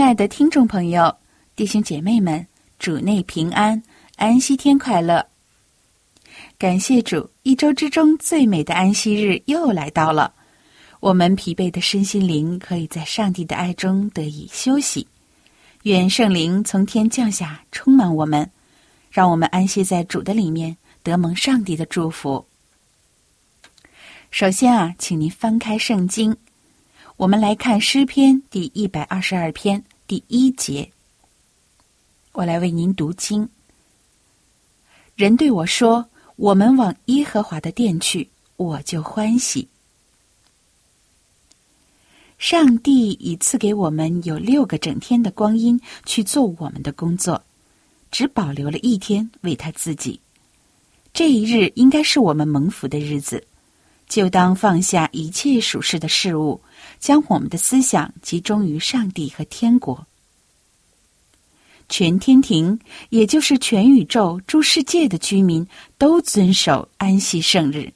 亲爱的听众朋友、弟兄姐妹们，主内平安，安息天快乐！感谢主，一周之中最美的安息日又来到了。我们疲惫的身心灵可以在上帝的爱中得以休息。愿圣灵从天降下，充满我们，让我们安息在主的里面，得蒙上帝的祝福。首先啊，请您翻开圣经。我们来看诗篇第一百二十二篇第一节，我来为您读经。人对我说：“我们往耶和华的殿去，我就欢喜。”上帝已赐给我们有六个整天的光阴去做我们的工作，只保留了一天为他自己。这一日应该是我们蒙福的日子。就当放下一切属世的事物，将我们的思想集中于上帝和天国。全天庭，也就是全宇宙诸世界的居民，都遵守安息圣日，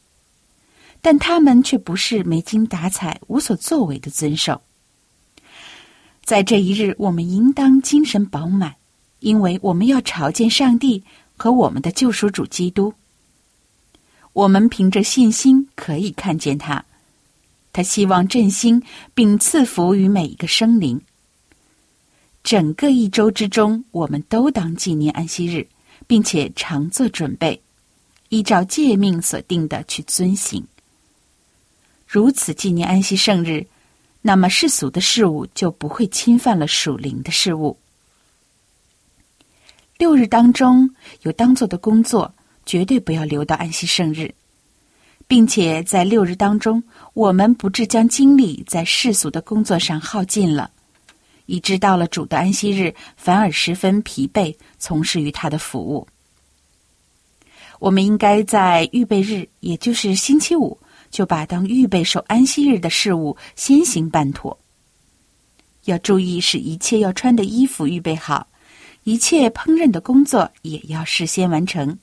但他们却不是没精打采、无所作为的遵守。在这一日，我们应当精神饱满，因为我们要朝见上帝和我们的救赎主基督。我们凭着信心可以看见他，他希望振兴并赐福于每一个生灵。整个一周之中，我们都当纪念安息日，并且常做准备，依照诫命所定的去遵行。如此纪念安息圣日，那么世俗的事物就不会侵犯了属灵的事物。六日当中有当做的工作。绝对不要留到安息圣日，并且在六日当中，我们不致将精力在世俗的工作上耗尽了，以致到了主的安息日，反而十分疲惫，从事于他的服务。我们应该在预备日，也就是星期五，就把当预备受安息日的事物先行办妥。要注意，使一切要穿的衣服预备好，一切烹饪的工作也要事先完成。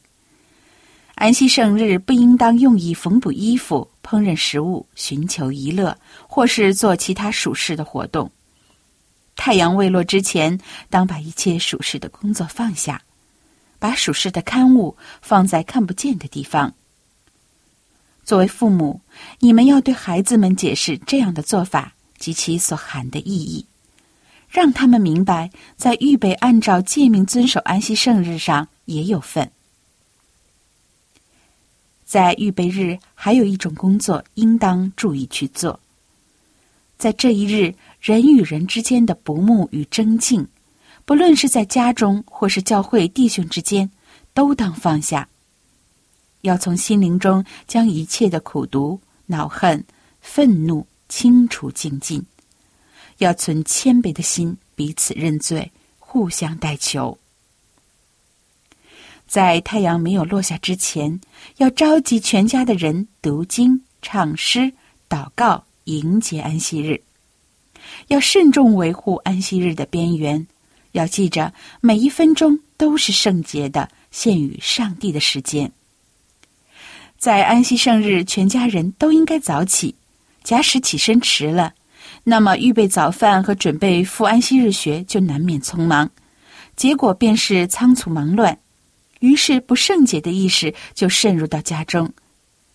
安息圣日不应当用以缝补衣服、烹饪食物、寻求娱乐，或是做其他属事的活动。太阳未落之前，当把一切属事的工作放下，把属事的刊物放在看不见的地方。作为父母，你们要对孩子们解释这样的做法及其所含的意义，让他们明白，在预备按照诫命遵守安息圣日上也有份。在预备日，还有一种工作应当注意去做。在这一日，人与人之间的不睦与争竞，不论是在家中或是教会弟兄之间，都当放下。要从心灵中将一切的苦毒、恼恨、愤怒清除净尽。要存谦卑的心，彼此认罪，互相代求。在太阳没有落下之前，要召集全家的人读经、唱诗、祷告，迎接安息日。要慎重维护安息日的边缘，要记着每一分钟都是圣洁的，献与上帝的时间。在安息圣日，全家人都应该早起。假使起身迟了，那么预备早饭和准备赴安息日学就难免匆忙，结果便是仓促忙乱。于是，不圣洁的意识就渗入到家中。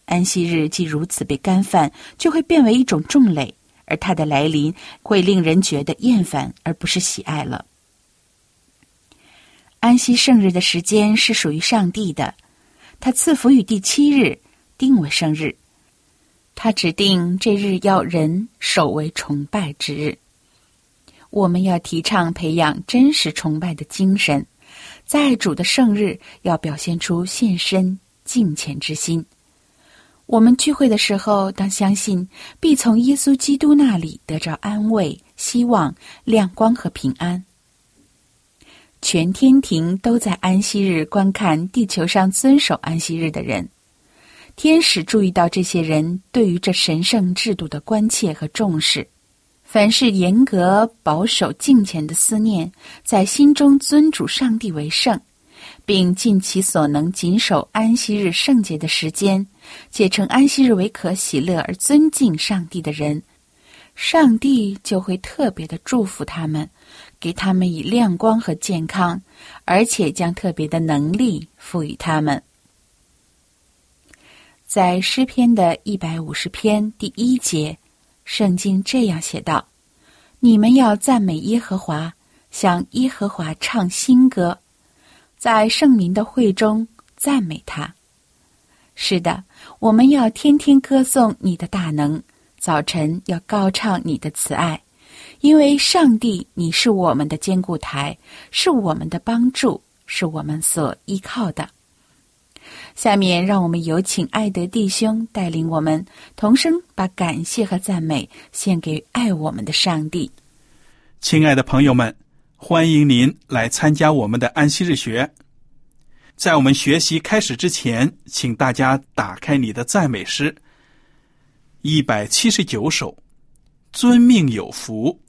安息日既如此被干犯，就会变为一种重累，而它的来临会令人觉得厌烦，而不是喜爱了。安息圣日的时间是属于上帝的，他赐福于第七日，定为圣日。他指定这日要人守为崇拜之日。我们要提倡培养真实崇拜的精神，在主的圣日要表现出献身敬虔之心。我们聚会的时候，当相信必从耶稣基督那里得着安慰、希望、亮光和平安。全天庭都在安息日观看地球上遵守安息日的人。天使注意到这些人对于这神圣制度的关切和重视，凡是严格保守敬虔的思念，在心中尊主上帝为圣，并尽其所能谨守安息日圣洁的时间，且称安息日为可喜乐而尊敬上帝的人，上帝就会特别的祝福他们，给他们以亮光和健康，而且将特别的能力赋予他们。在诗篇的一百五十篇第一节，圣经这样写道：“你们要赞美耶和华，向耶和华唱新歌，在圣民的会中赞美他。”是的，我们要天天歌颂你的大能，早晨要高唱你的慈爱，因为上帝，你是我们的坚固台，是我们的帮助，是我们所依靠的。下面，让我们有请爱德弟兄带领我们同声把感谢和赞美献给爱我们的上帝。亲爱的朋友们，欢迎您来参加我们的安息日学。在我们学习开始之前，请大家打开你的赞美诗，一百七十九首，遵命有福。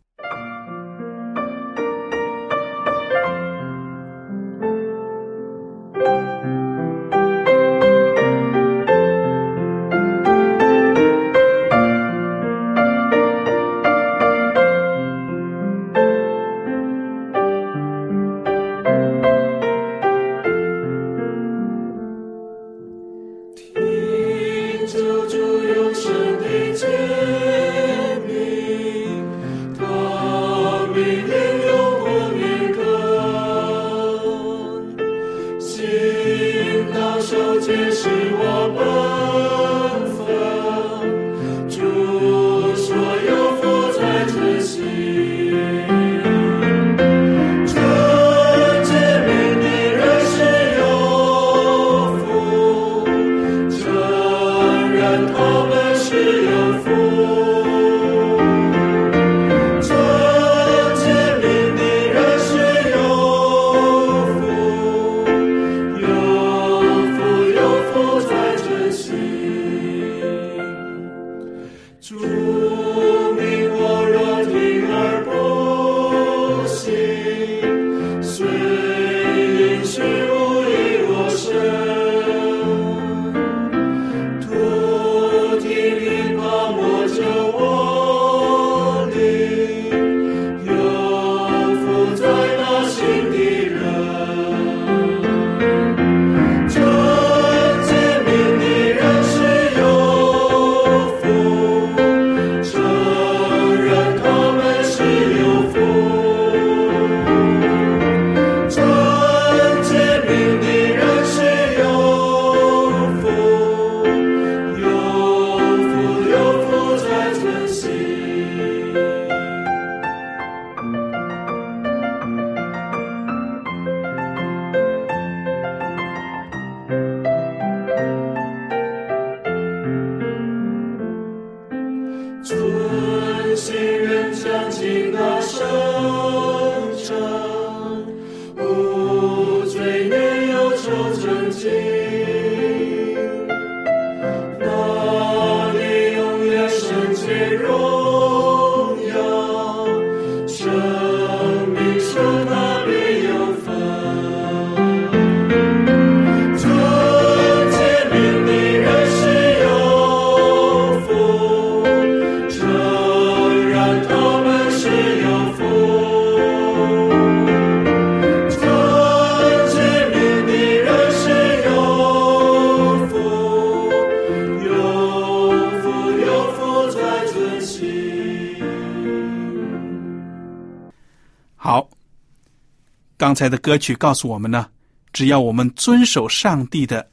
刚才的歌曲告诉我们呢，只要我们遵守上帝的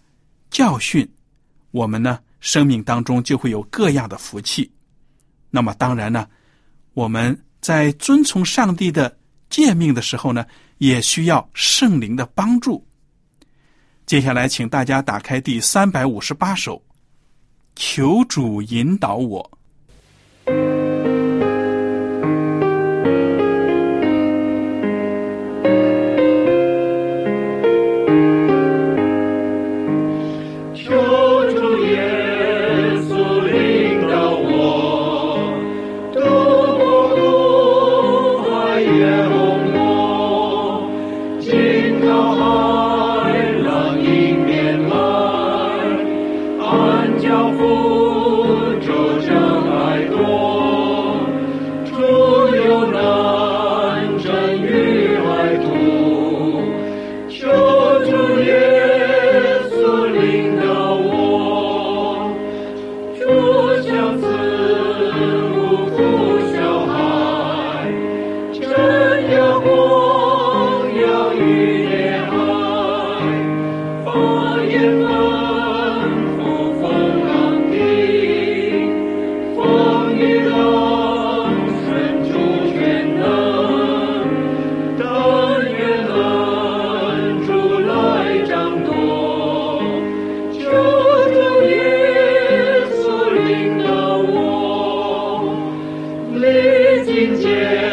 教训，我们呢生命当中就会有各样的福气。那么当然呢，我们在遵从上帝的诫命的时候呢，也需要圣灵的帮助。接下来，请大家打开第三百五十八首，求主引导我。历尽艰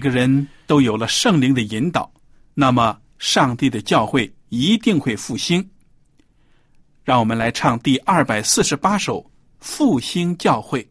每个人都有了圣灵的引导，那么上帝的教会一定会复兴。让我们来唱第二百四十八首《复兴教会》。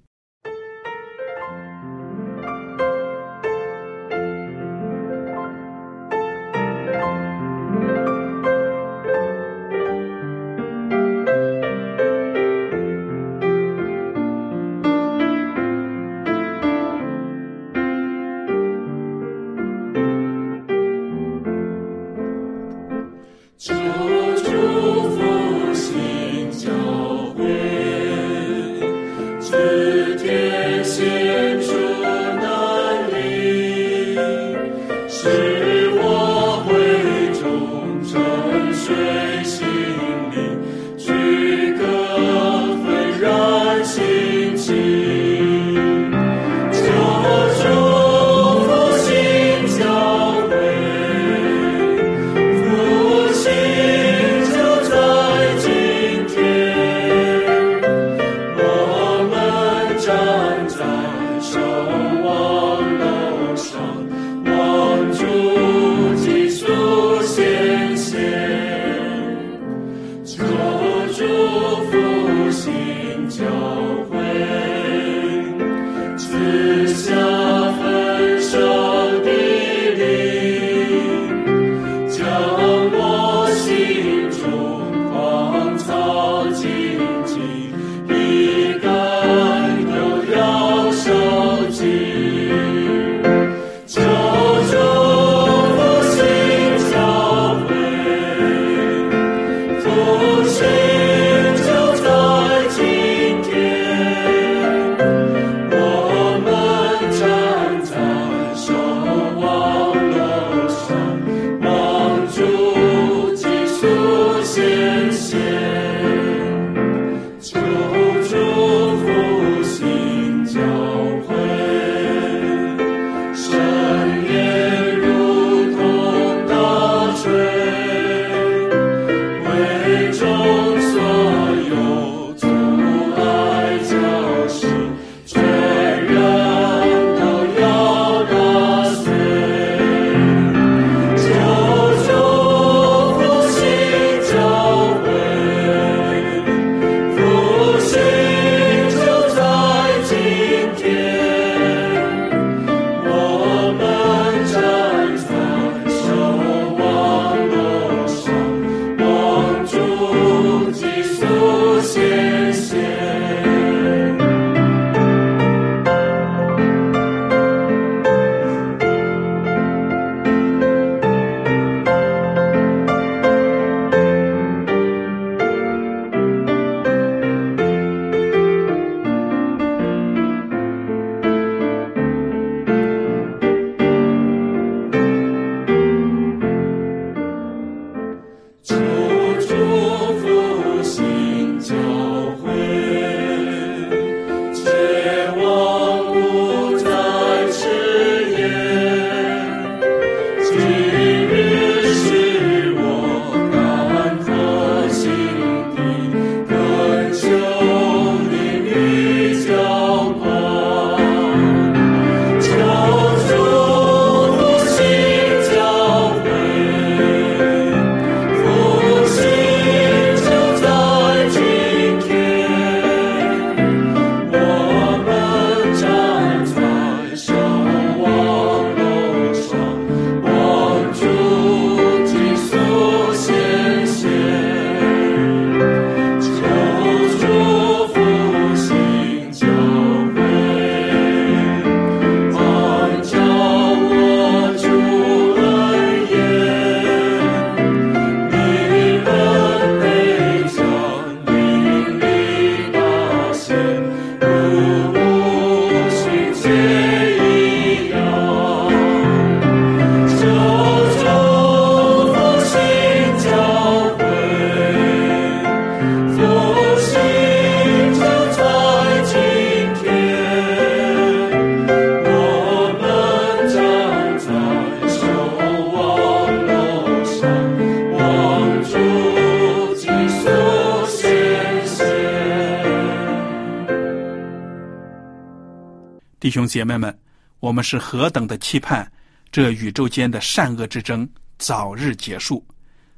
弟兄姐妹们，我们是何等的期盼这宇宙间的善恶之争早日结束，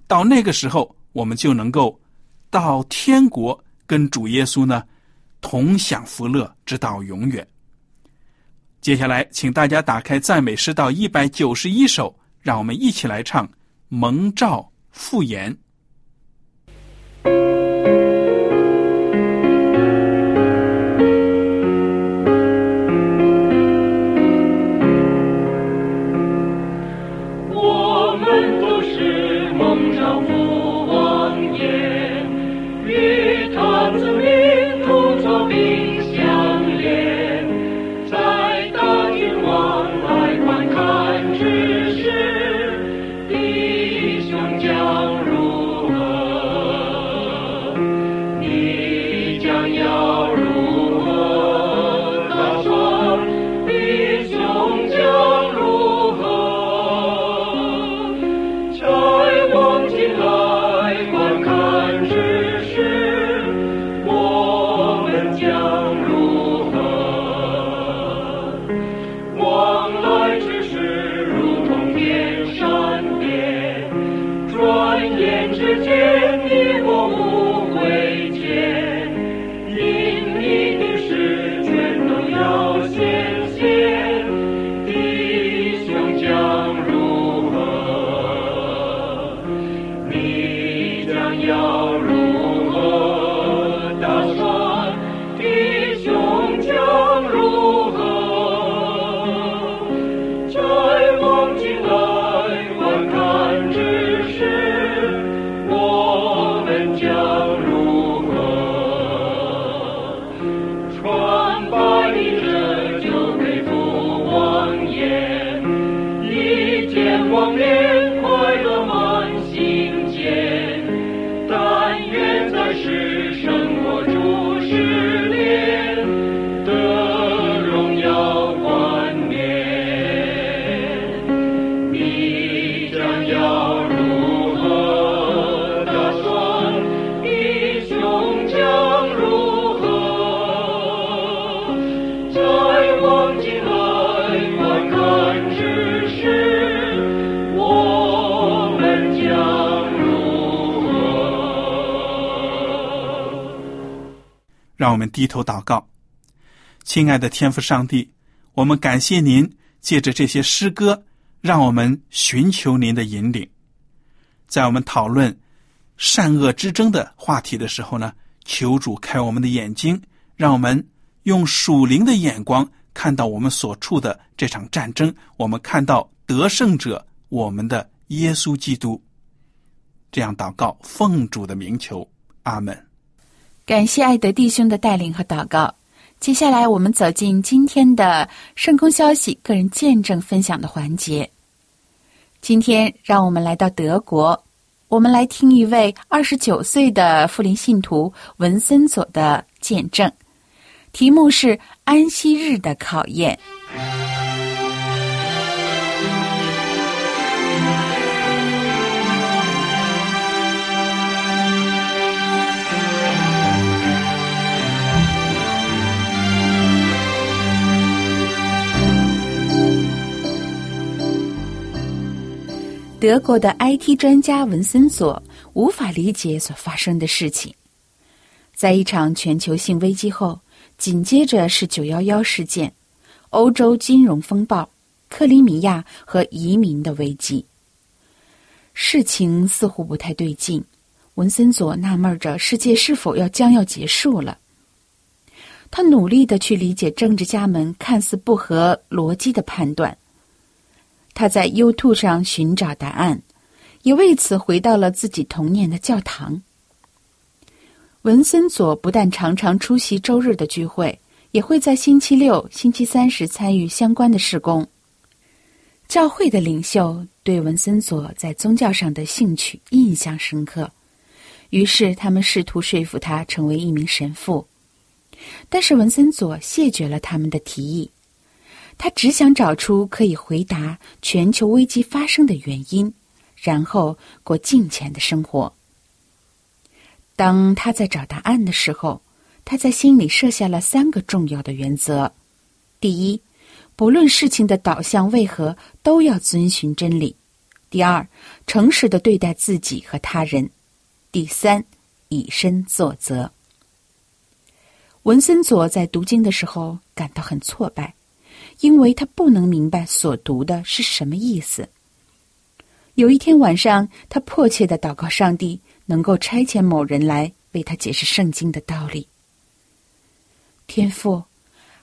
到那个时候，我们就能够到天国跟主耶稣呢同享福乐，直到永远。接下来，请大家打开赞美诗到一百九十一首，让我们一起来唱《蒙召复言》。让我们低头祷告，亲爱的天父上帝，我们感谢您借着这些诗歌，让我们寻求您的引领。在我们讨论善恶之争的话题的时候呢，求主开我们的眼睛，让我们用属灵的眼光看到我们所处的这场战争，我们看到得胜者我们的耶稣基督。这样祷告，奉主的名求，阿门。感谢爱德弟兄的带领和祷告。接下来，我们走进今天的圣空消息个人见证分享的环节。今天，让我们来到德国，我们来听一位二十九岁的富林信徒文森佐的见证，题目是“安息日的考验”。德国的 IT 专家文森佐无法理解所发生的事情。在一场全球性危机后，紧接着是911事件、欧洲金融风暴、克里米亚和移民的危机。事情似乎不太对劲，文森佐纳闷着世界是否要将要结束了。他努力的去理解政治家们看似不合逻辑的判断。他在 YouTube 上寻找答案，也为此回到了自己童年的教堂。文森佐不但常常出席周日的聚会，也会在星期六、星期三时参与相关的事工。教会的领袖对文森佐在宗教上的兴趣印象深刻，于是他们试图说服他成为一名神父，但是文森佐谢绝了他们的提议。他只想找出可以回答全球危机发生的原因，然后过敬虔的生活。当他在找答案的时候，他在心里设下了三个重要的原则：第一，不论事情的导向为何，都要遵循真理；第二，诚实的对待自己和他人；第三，以身作则。文森佐在读经的时候感到很挫败，因为他不能明白所读的是什么意思。有一天晚上，他迫切的祷告上帝能够差遣某人来为他解释圣经的道理。天父，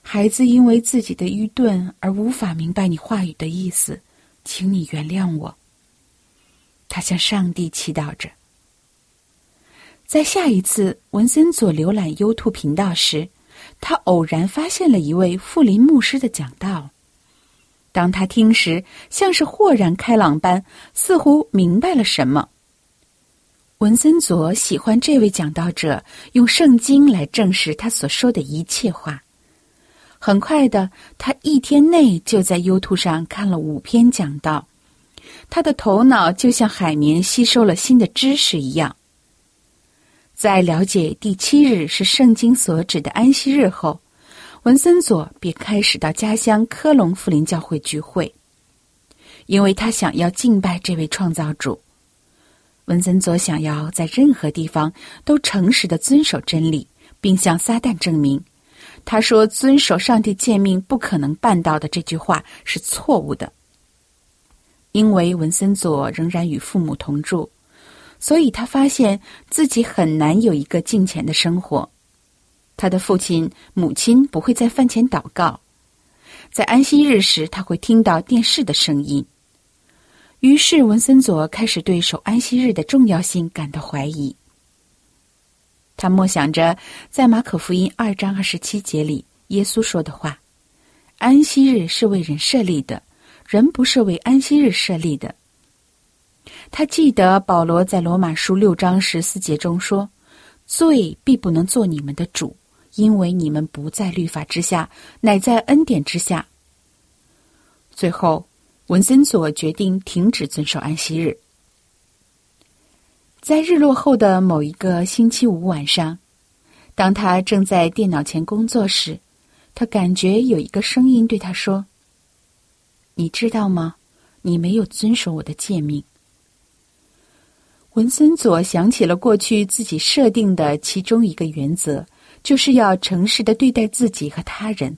孩子因为自己的愚钝而无法明白你话语的意思，请你原谅我。他向上帝祈祷着。在下一次文森佐浏览 YouTube 频道时，他偶然发现了一位富林牧师的讲道。当他听时，像是豁然开朗般，似乎明白了什么。文森佐喜欢这位讲道者用圣经来证实他所说的一切话。很快的，他一天内就在 YouTube 上看了五篇讲道，他的头脑就像海绵吸收了新的知识一样。在了解第七日是圣经所指的安息日后，文森佐便开始到家乡科隆福林教会聚会，因为他想要敬拜这位创造主。文森佐想要在任何地方都诚实的遵守真理，并向撒旦证明，他说遵守上帝诫命不可能办到的这句话是错误的。因为文森佐仍然与父母同住。所以他发现自己很难有一个敬虔的生活。他的父亲、母亲不会在饭前祷告，在安息日时他会听到电视的声音。于是文森佐开始对守安息日的重要性感到怀疑。他默想着在马可福音二章二十七节里耶稣说的话：“安息日是为人设立的，人不是为安息日设立的。”他记得保罗在罗马书六章十四节中说：“罪必不能做你们的主，因为你们不在律法之下，乃在恩典之下。”最后，文森佐决定停止遵守安息日。在日落后的某一个星期五晚上，当他正在电脑前工作时，他感觉有一个声音对他说：“你知道吗？你没有遵守我的诫命。”文森佐想起了过去自己设定的其中一个原则，就是要诚实的对待自己和他人。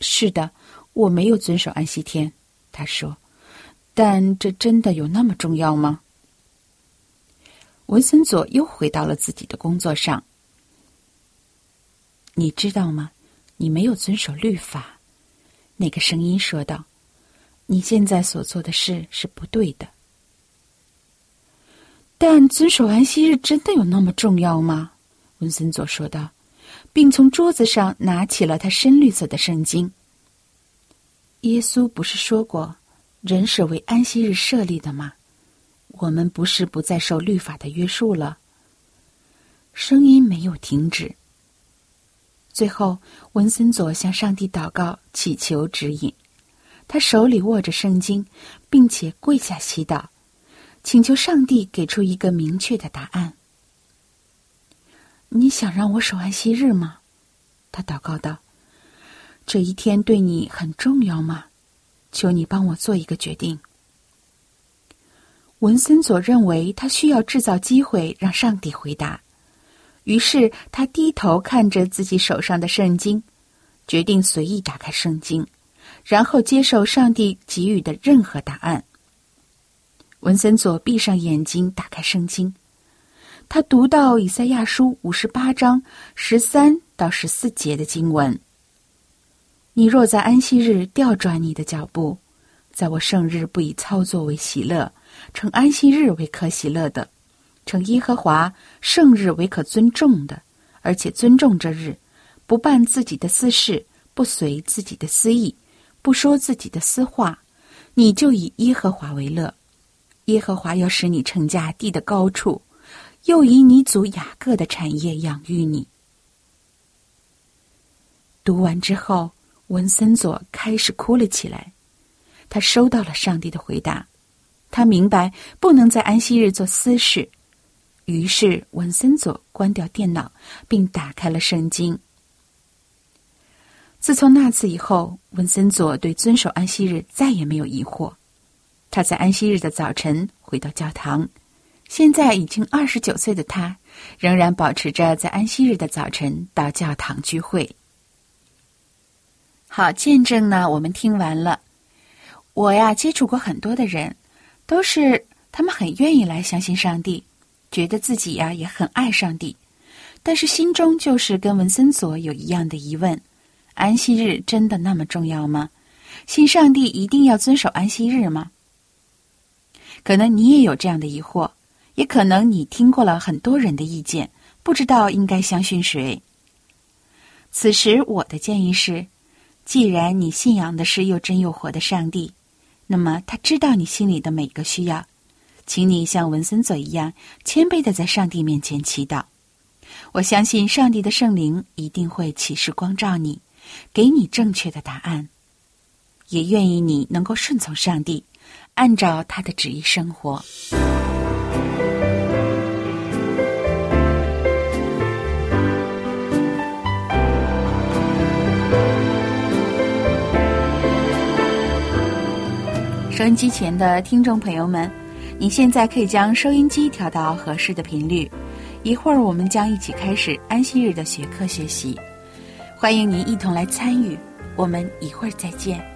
是的，我没有遵守安息天，他说，但这真的有那么重要吗？文森佐又回到了自己的工作上。你知道吗？你没有遵守律法，那个声音说道。你现在所做的事是不对的。但遵守安息日真的有那么重要吗？文森佐说道，并从桌子上拿起了他深绿色的圣经。耶稣不是说过，人是为安息日设立的吗？我们不是不再受律法的约束了？声音没有停止。最后，文森佐向上帝祷告，祈求指引。他手里握着圣经，并且跪下祈祷。请求上帝给出一个明确的答案。你想让我守安息日吗？他祷告道：“这一天对你很重要吗？求你帮我做一个决定。”文森佐认为他需要制造机会让上帝回答，于是他低头看着自己手上的圣经，决定随意打开圣经，然后接受上帝给予的任何答案。文森佐闭上眼睛，打开圣经。他读到以赛亚书五十八章十三到十四节的经文：“你若在安息日调转你的脚步，在我圣日不以操作为喜乐，称安息日为可喜乐的，称耶和华圣日为可尊重的，而且尊重这日，不办自己的私事，不随自己的私意，不说自己的私话，你就以耶和华为乐。”耶和华要使你成家地的高处，又以你祖雅各的产业养育你。读完之后，文森佐开始哭了起来。他收到了上帝的回答，他明白不能在安息日做私事。于是，文森佐关掉电脑，并打开了圣经。自从那次以后，文森佐对遵守安息日再也没有疑惑。他在安息日的早晨回到教堂。现在已经二十九岁的他，仍然保持着在安息日的早晨到教堂聚会。好，见证呢，我们听完了。我呀，接触过很多的人，都是他们很愿意来相信上帝，觉得自己呀也很爱上帝，但是心中就是跟文森佐有一样的疑问：安息日真的那么重要吗？信上帝一定要遵守安息日吗？可能你也有这样的疑惑，也可能你听过了很多人的意见，不知道应该相信谁。此时，我的建议是：既然你信仰的是又真又活的上帝。那么他知道你心里的每个需要，请你像文森佐一样谦卑的在上帝面前祈祷。我相信上帝的圣灵一定会启示光照你，给你正确的答案。也愿意你能够顺从上帝，按照他的旨意生活。收音机前的听众朋友们，你现在可以将收音机调到合适的频率。一会儿我们将一起开始安息日的学科学习，欢迎您一同来参与。我们一会儿再见。